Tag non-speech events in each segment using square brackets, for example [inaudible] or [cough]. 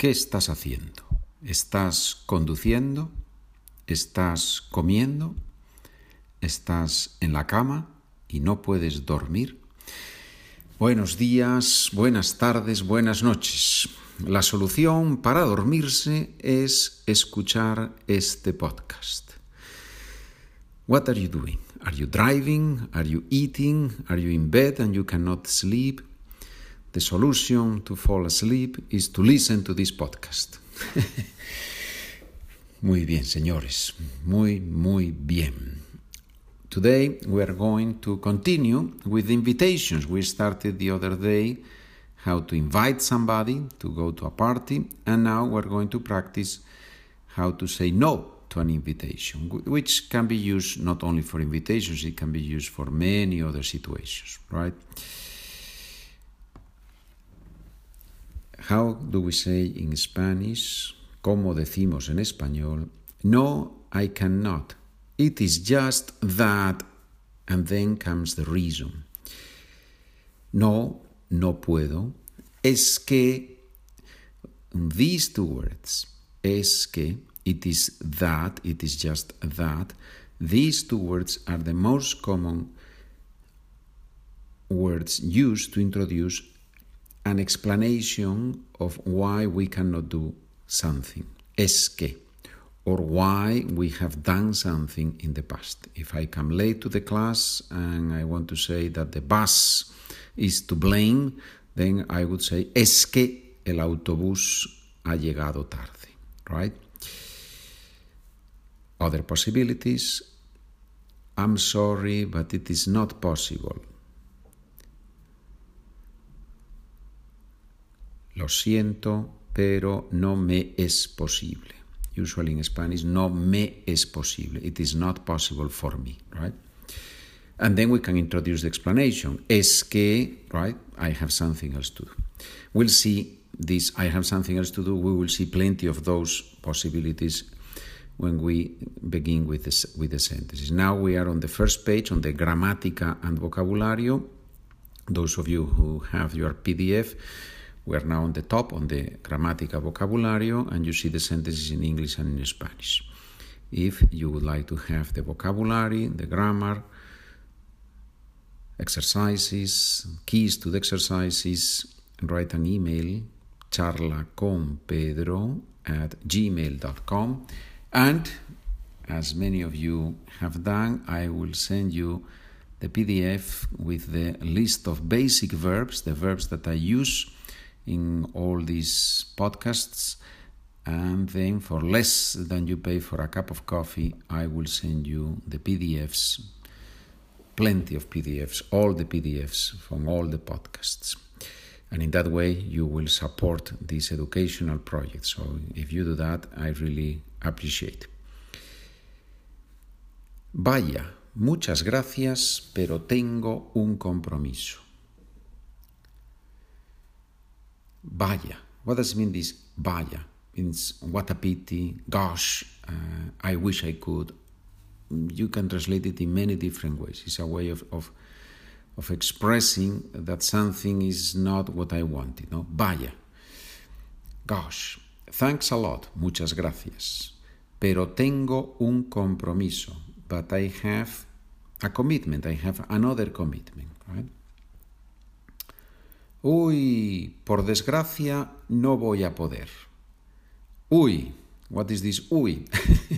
¿Qué estás haciendo? ¿Estás conduciendo? ¿Estás comiendo? ¿Estás en la cama y no puedes dormir? Buenos días, buenas tardes, buenas noches. La solución para dormirse es escuchar este podcast. What are you doing? Are you driving? Are you eating? Are you in bed and you cannot sleep? The solution to fall asleep is to listen to this podcast. [laughs] muy bien, señores. Muy, muy bien. Today we are going to continue with invitations. We started the other day how to invite somebody to go to a party, and now we're going to practice how to say no to an invitation, which can be used not only for invitations, it can be used for many other situations, right? How do we say in Spanish? ¿Cómo decimos en español? No, I cannot. It is just that. And then comes the reason. No, no puedo. Es que. These two words. Es que. It is that. It is just that. These two words are the most common words used to introduce an explanation of why we cannot do something. Es que, or why we have done something in the past. If I come late to the class and I want to say that the bus is to blame, then I would say es que el autobús ha llegado tarde, right? Other possibilities. I'm sorry, but it is not possible. Lo siento, pero no me es posible. Usually in Spanish, no me es posible. It is not possible for me, right? And then we can introduce the explanation. Es que, right? I have something else to do. We'll see this. I have something else to do. We will see plenty of those possibilities when we begin with, this, with the sentences. Now we are on the first page on the Gramática and Vocabulario. Those of you who have your PDF, we are now on the top on the Gramática Vocabulario, and you see the sentences in English and in Spanish. If you would like to have the vocabulary, the grammar, exercises, keys to the exercises, write an email charlaconpedro at gmail.com and as many of you have done, I will send you the PDF with the list of basic verbs, the verbs that I use in all these podcasts. And then, for less than you pay for a cup of coffee, I will send you the PDFs, plenty of PDFs, all the PDFs from all the podcasts. And in that way, you will support this educational project. So, if you do that, I really appreciate. Vaya, muchas gracias, pero tengo un compromiso. Vaya. What does it mean this vaya? Means what a pity, gosh, uh, I wish I could. You can translate it in many different ways. It's a way of, of, of expressing that something is not what I wanted. No? Vaya. Gosh, thanks a lot, muchas gracias. Pero tengo un compromiso, but I have a commitment, I have another commitment, right? Uy, por desgracia no voy a poder. Uy, what is this uy?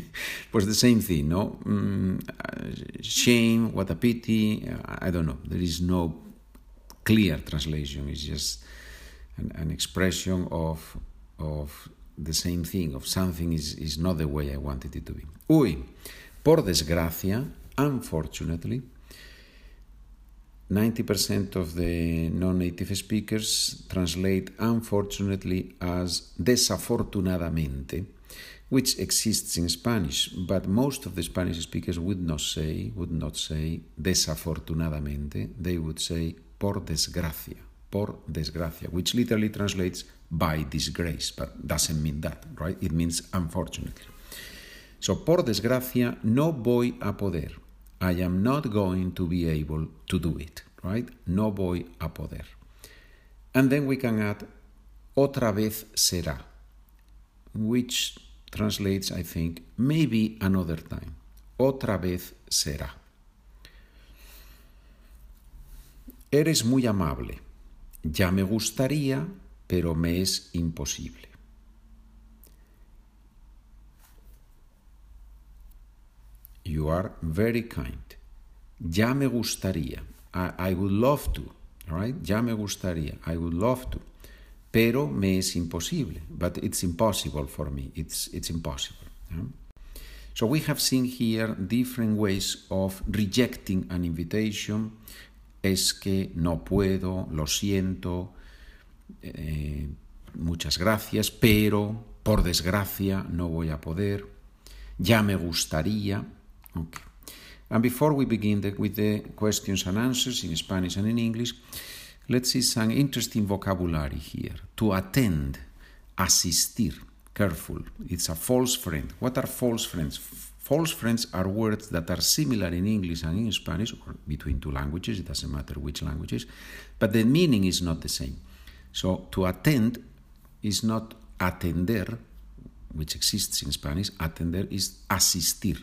[laughs] pues the same thing, no? Mm, shame, what a pity, I don't know. There is no clear translation. It's just an, an expression of, of the same thing, of something is, is not the way I wanted it to be. Uy, por desgracia, unfortunately, 90% of the non native speakers translate unfortunately as desafortunadamente, which exists in Spanish, but most of the Spanish speakers would not say, would not say desafortunadamente, they would say por desgracia, por desgracia, which literally translates by disgrace, but doesn't mean that, right? It means unfortunately. So, por desgracia, no voy a poder. I am not going to be able to do it, right? No voy a poder. And then we can add, otra vez será. which translates, I think, maybe another time. Otra vez será. Eres muy amable. Ya me gustaría, pero me es imposible. You are very kind. Ya me gustaría. I, would love to. Right? Ya me gustaría. I would love to. Pero me es imposible. But it's impossible for me. It's, it's impossible. So we have seen here different ways of rejecting an invitation. Es que no puedo, lo siento, eh, muchas gracias, pero por desgracia no voy a poder. Ya me gustaría. Okay. And before we begin the, with the questions and answers in Spanish and in English, let's see some interesting vocabulary here. To attend, asistir, careful. It's a false friend. What are false friends? False friends are words that are similar in English and in Spanish, or between two languages, it doesn't matter which languages, but the meaning is not the same. So to attend is not atender, which exists in Spanish, atender is asistir.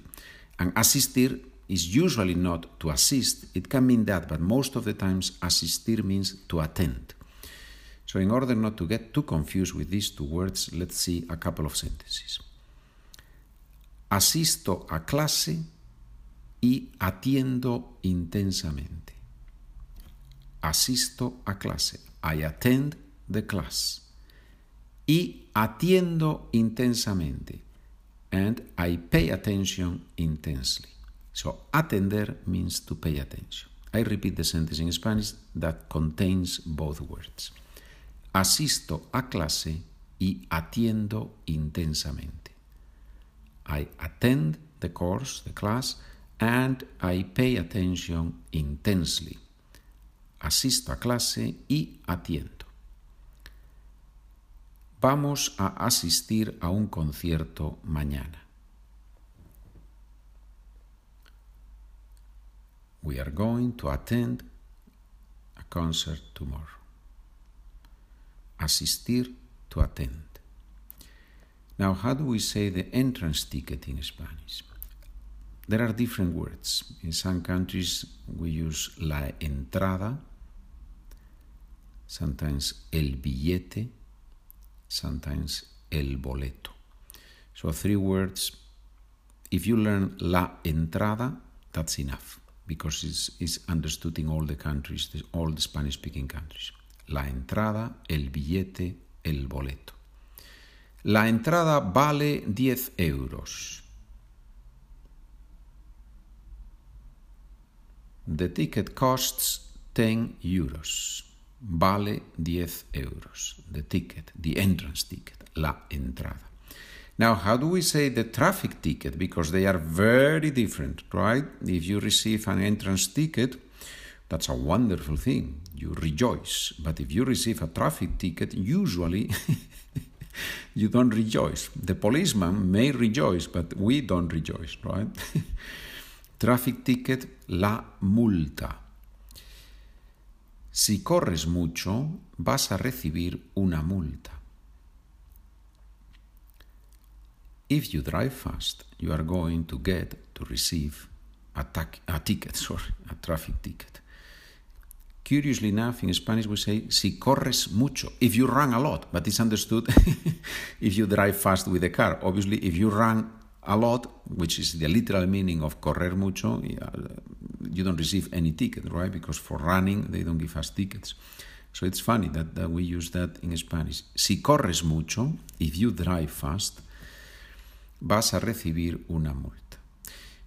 And asistir is usually not to assist, it can mean that, but most of the times asistir means to attend. So, in order not to get too confused with these two words, let's see a couple of sentences. Asisto a clase y atiendo intensamente. Asisto a clase. I attend the class. Y atiendo intensamente. And I pay attention intensely. So, atender means to pay attention. I repeat the sentence in Spanish that contains both words. Asisto a clase y atiendo intensamente. I attend the course, the class, and I pay attention intensely. Asisto a clase y atiendo. Vamos a asistir a un concierto mañana. We are going to attend a concert tomorrow. Asistir to attend. Now, how do we say the entrance ticket in Spanish? There are different words. In some countries, we use la entrada, sometimes el billete, sometimes el boleto. So, three words. If you learn la entrada, that's enough because it's, it's understood in all the countries, all the Spanish speaking countries. La entrada, el billete, el boleto. La entrada vale 10 euros. The ticket costs 10 euros. Vale 10 euros. The ticket, the entrance ticket, la entrada. Now, how do we say the traffic ticket? Because they are very different, right? If you receive an entrance ticket, that's a wonderful thing. You rejoice. But if you receive a traffic ticket, usually [laughs] you don't rejoice. The policeman may rejoice, but we don't rejoice, right? [laughs] traffic ticket, la multa. Si corres mucho, vas a recibir una multa. If you drive fast, you are going to get to receive a, a ticket, [laughs] sorry, a traffic ticket. Curiously enough, in Spanish we say si corres mucho, if you run a lot, but it's understood [laughs] if you drive fast with a car. Obviously, if you run a lot, which is the literal meaning of correr mucho, you don't receive any ticket, right? Because for running, they don't give us tickets. So it's funny that, that we use that in Spanish. Si corres mucho, if you drive fast, vas a recibir una multa.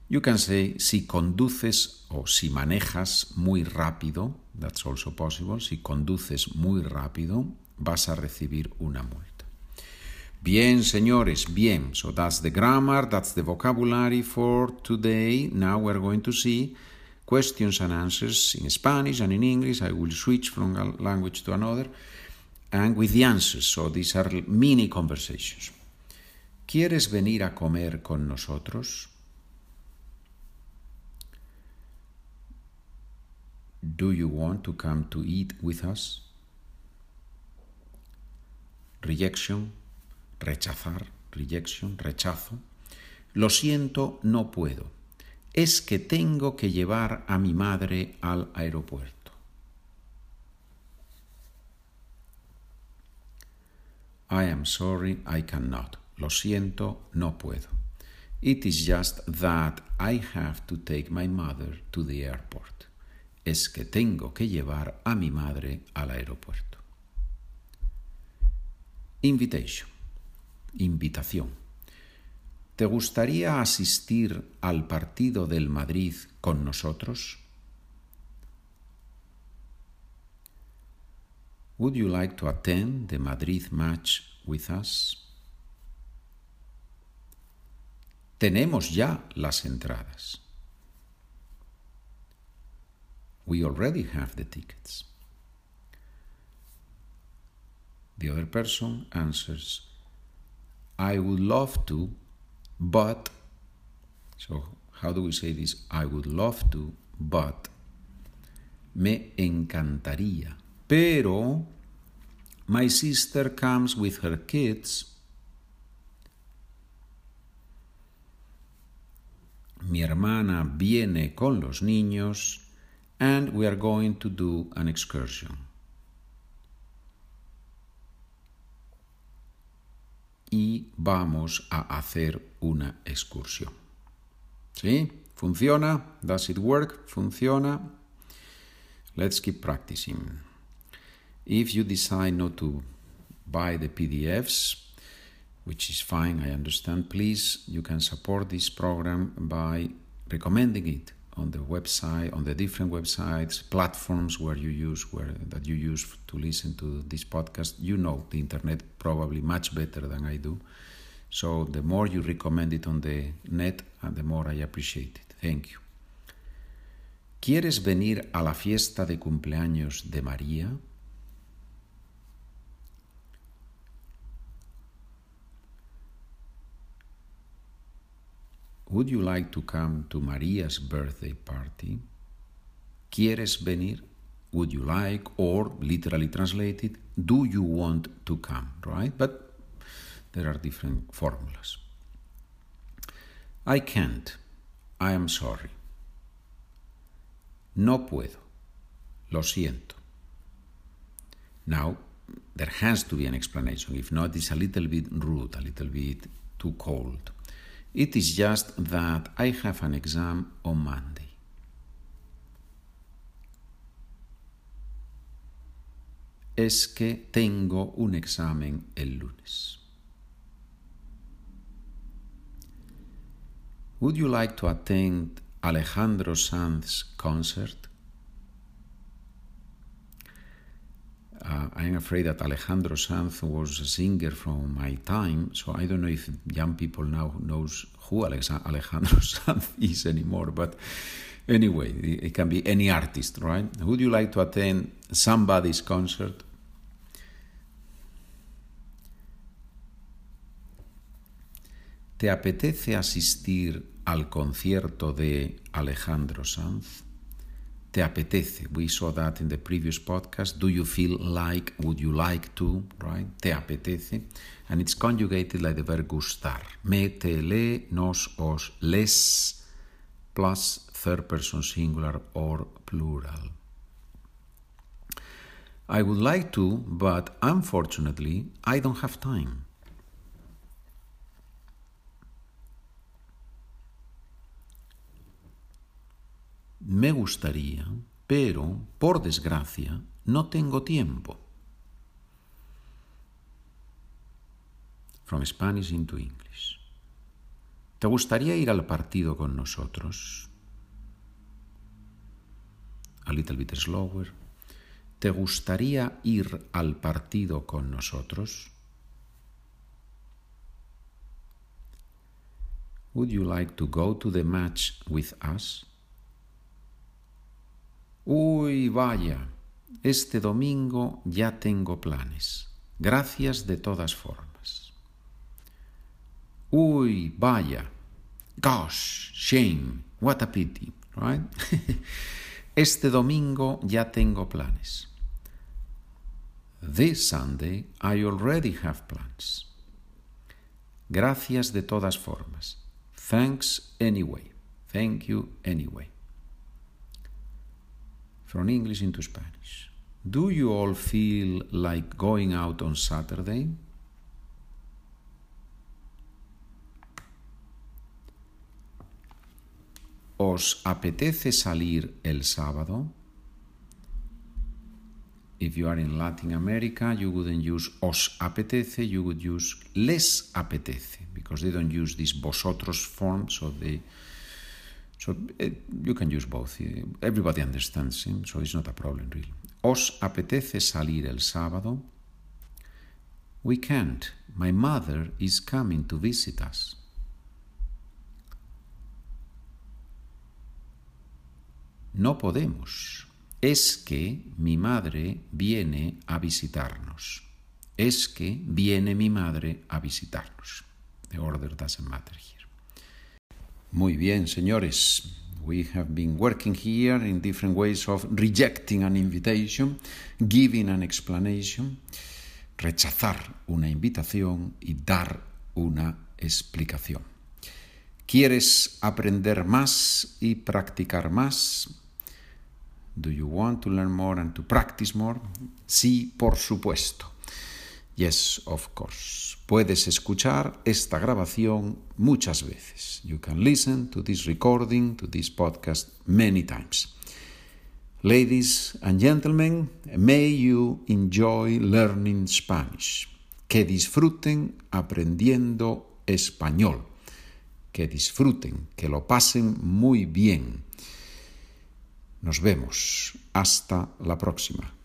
You can say si conduces o si manejas muy rápido, that's also possible, si conduces muy rápido, vas a recibir una multa. Bien, señores, bien. So that's the grammar, that's the vocabulary for today. Now we're going to see questions and answers in Spanish and in English. I will switch from a language to another and with the answers. So these are mini conversations. ¿Quieres venir a comer con nosotros? Do you want to come to eat with us? Rejection, rechazar, rejection, rechazo. Lo siento, no puedo. Es que tengo que llevar a mi madre al aeropuerto. I am sorry, I cannot. Lo siento, no puedo. It is just that I have to take my mother to the airport. Es que tengo que llevar a mi madre al aeropuerto. Invitation. Invitación. ¿Te gustaría asistir al partido del Madrid con nosotros? Would you like to attend the Madrid match with us? Tenemos ya las entradas. We already have the tickets. The other person answers, I would love to, but. So, how do we say this? I would love to, but. Me encantaría. Pero my sister comes with her kids. Mi hermana viene con los niños and we are going to do an excursion. Y vamos a hacer una excursión. ¿Sí? ¿Funciona? Does it work? ¿Funciona? Let's keep practicing. If you decide not to buy the PDFs, which is fine, I understand, please, you can support this program by recommending it on the website, on the different websites, platforms where you use where that you use to listen to this podcast. You know the internet probably much better than I do. So the more you recommend it on the net, and the more I appreciate it. Thank you. ¿Quieres venir a la fiesta de cumpleaños de María? Would you like to come to Maria's birthday party? ¿Quieres venir? Would you like? Or, literally translated, do you want to come? Right? But there are different formulas. I can't. I am sorry. No puedo. Lo siento. Now, there has to be an explanation. If not, it's a little bit rude, a little bit too cold. It is just that I have an exam on Monday. Es que tengo un examen el lunes. Would you like to attend Alejandro Sanz's concert? Uh, I'm afraid that Alejandro Sanz was a singer from my time, so I don't know if young people now knows who Alejandro [laughs] Sanz is anymore. But anyway, it can be any artist, right? Would you like to attend somebody's concert? ¿Te apetece asistir al concierto de Alejandro Sanz? te apetece. We saw that in the previous podcast. Do you feel like, would you like to, right? Te apetece. And it's conjugated like the verb gustar. Me, te, le, nos, os, les, plus third person singular or plural. I would like to, but unfortunately, I don't have time. Me gustaría, pero, por desgracia, no tengo tiempo. From Spanish into English. ¿Te gustaría ir al partido con nosotros? A little bit slower. ¿Te gustaría ir al partido con nosotros? Would you like to go to the match with us? Uy, vaya, este domingo ya tengo planes. Gracias de todas formas. Uy, vaya. Gosh, shame, what a pity, right? [laughs] este domingo ya tengo planes. This Sunday I already have plans. Gracias de todas formas. Thanks anyway. Thank you anyway. From English into Spanish. Do you all feel like going out on Saturday? ¿Os apetece salir el sábado? If you are in Latin America, you wouldn't use os apetece, you would use les apetece, because they don't use this vosotros form, so they so uh, you can use both. Everybody understands him, so it's not a problem really. ¿Os apetece salir el sábado? We can't. My mother is coming to visit us. No podemos. Es que mi madre viene a visitarnos. Es que viene mi madre a visitarnos. The order doesn't matter here. Muy bien, señores. We have been working here in different ways of rejecting an invitation, giving an explanation, rechazar una invitación y dar una explicación. ¿Quieres aprender más y practicar más? Do you want to learn more and to practice more? Sí, por supuesto. Yes, of course. Puedes escuchar esta grabación muchas veces. You can listen to this recording, to this podcast many times. Ladies and gentlemen, may you enjoy learning Spanish. Que disfruten aprendiendo español. Que disfruten, que lo pasen muy bien. Nos vemos. Hasta la próxima.